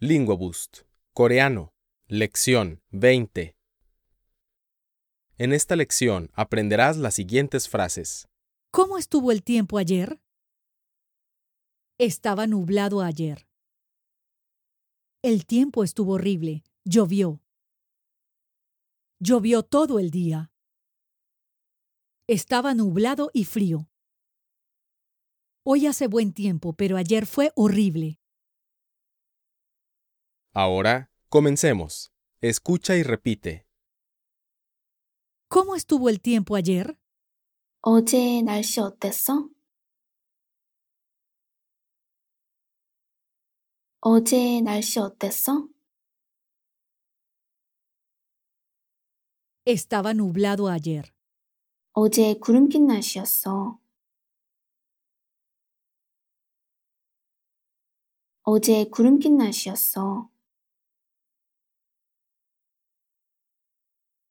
Lingua Boost. Coreano. Lección 20. En esta lección aprenderás las siguientes frases. ¿Cómo estuvo el tiempo ayer? Estaba nublado ayer. El tiempo estuvo horrible. Llovió. Llovió todo el día. Estaba nublado y frío. Hoy hace buen tiempo, pero ayer fue horrible. Ahora, comencemos. Escucha y repite. ¿Cómo estuvo el tiempo ayer? 어제 날씨 어땠어? 어제 날씨 어땠어? Estaba nublado ayer. 어제 구름 낀 날씨였어. 어제 구름 낀 날씨였어.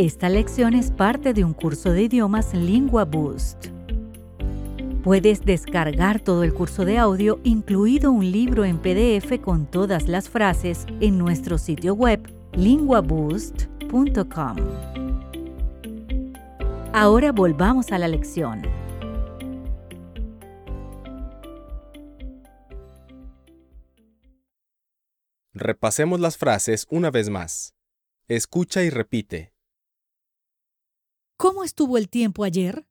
Esta lección es parte de un curso de idiomas Lingua Boost. Puedes descargar todo el curso de audio, incluido un libro en PDF con todas las frases, en nuestro sitio web linguaboost.com. Ahora volvamos a la lección. Repasemos las frases una vez más. Escucha y repite. ¿Cómo estuvo el tiempo ayer?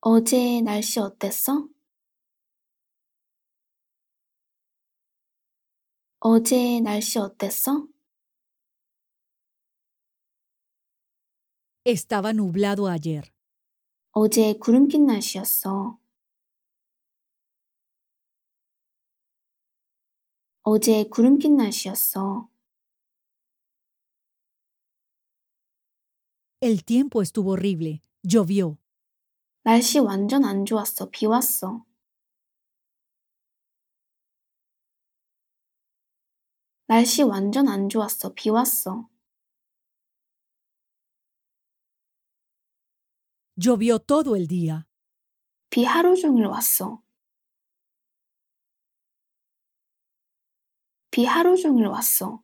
어제 날씨 어땠어? 어제 날씨 어땠어? Estaba nublado ayer. 어제 구름 낀 날씨였어. 어제 구름 낀 날씨였어. El tiempo estuvo horrible. Llovió. 날씨 완전 안 좋았어. 비 왔어. 날씨 완전 안 좋았어. 비 왔어. Llovió todo el día. 비 하루 종일 왔어. 비 하루 종일 왔어.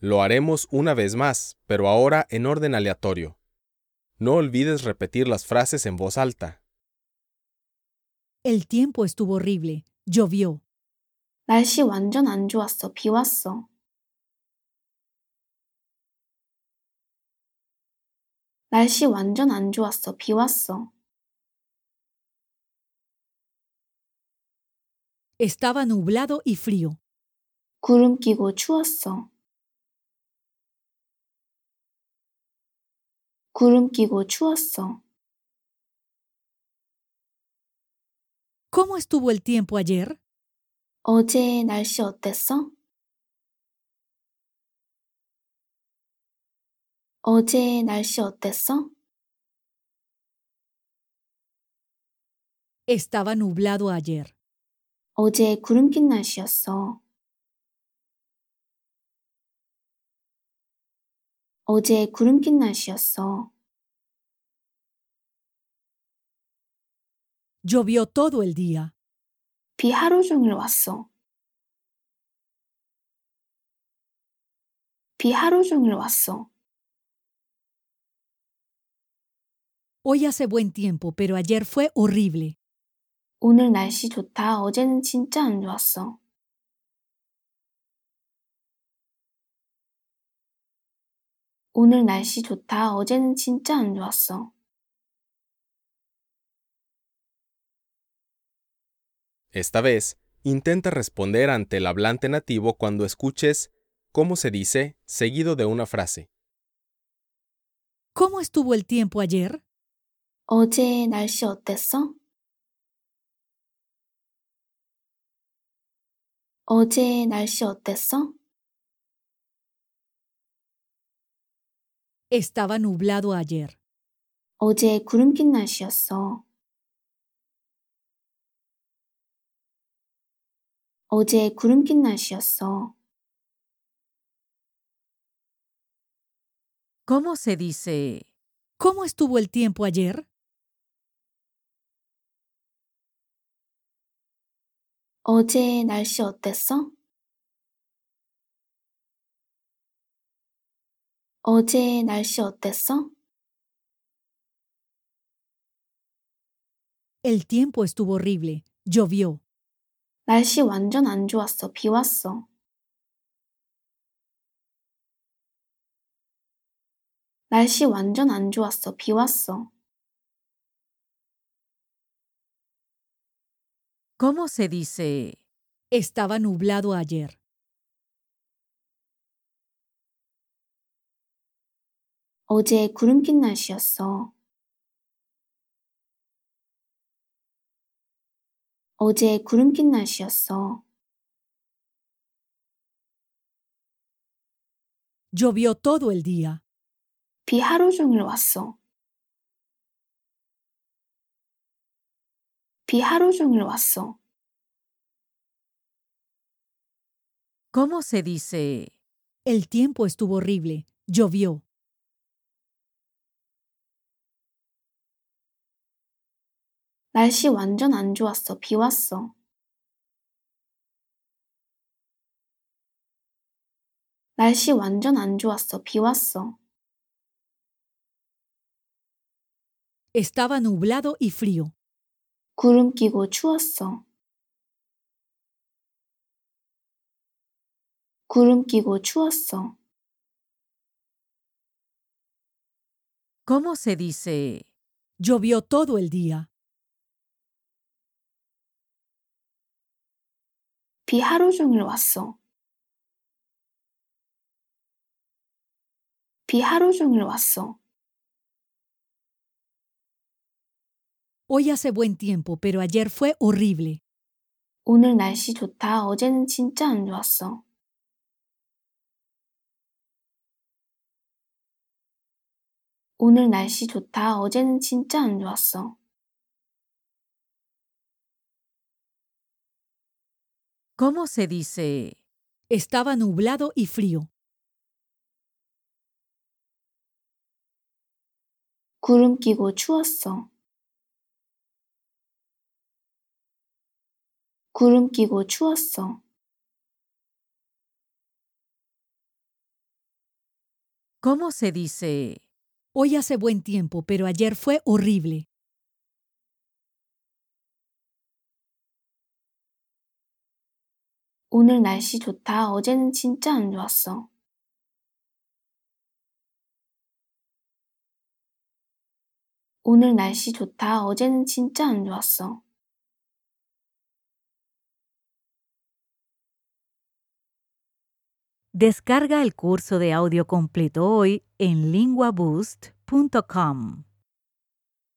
Lo haremos una vez más, pero ahora en orden aleatorio. No olvides repetir las frases en voz alta. El tiempo estuvo horrible. Llovió. 날씨 완전 안 좋았어. 비 왔어. 날씨 완전 안 좋았어. 비 왔어. Estaba nublado y frío. 구름 끼고 추웠어. 구름 끼고 추웠어. ¿Cómo estuvo el tiempo ayer? 어제 날씨 어땠어? 어제 날씨 어땠어? Estaba nublado ayer. 어제 구름 낀 날씨였어. 어제 구름 낀 날씨였어. Llovió todo el día. 비 하루 종일 왔어. 비 하루 종일 왔어. Hoy hace buen tiempo, pero ayer fue horrible. 오늘 날씨 좋다. 어제는 진짜 안 좋았어. 오늘 날씨 좋다. 어제는 진짜 안 좋았어. Esta vez, intenta responder ante el hablante nativo cuando escuches cómo se dice seguido de una frase. ¿Cómo estuvo el tiempo ayer? 어제 날씨 어땠어? 어제 날씨 어땠어? Estaba nublado ayer. 어제 구름 낀 날씨였어. 어제 구름 낀 날씨였어. ¿Cómo se dice? ¿Cómo estuvo el tiempo ayer? 어제 날씨 어땠어? 어제 날씨 어땠어? El tiempo estuvo horrible. Llovió. 날씨 완전 안 좋았어. 비 왔어. 날씨 완전 안 좋았어. 비 왔어. ¿Cómo se dice? Estaba nublado ayer. 어제 구름 낀 날씨였어. 어제 구름 낀 날씨였어. Llovió todo el día. 비 하루 종일 왔어. 비 하루 종일 왔어. ¿Cómo se dice? El tiempo estuvo horrible. Llovió. 날씨 완전 안 좋았어. 비 왔어. 날씨 완전 안 좋았어. 비 왔어. Estaba nublado y frío. 구름 끼고 추웠어. 구름 끼고 추웠어. ¿Cómo se dice? Llovió todo el día. 비 하루 종일 왔어. 비 하루 종일 왔어. Hoy hace buen tiempo, pero ayer fue horrible. 오늘 날씨 좋다. 어제는 진짜 안 좋았어. 오늘 날씨 좋다. 어제는 진짜 안 좋았어. ¿Cómo se dice? Estaba nublado y frío. 구름 끼고 추웠어. 구름 끼고 추웠어. ¿Cómo se dice? Hoy hace buen tiempo, pero ayer fue horrible. 오늘 날씨 좋다. 어제는 진짜 안 좋았어. 오늘 날씨 좋다. 어제는 진짜 안 좋았어. Descarga el curso de audio completo hoy en linguaboost.com.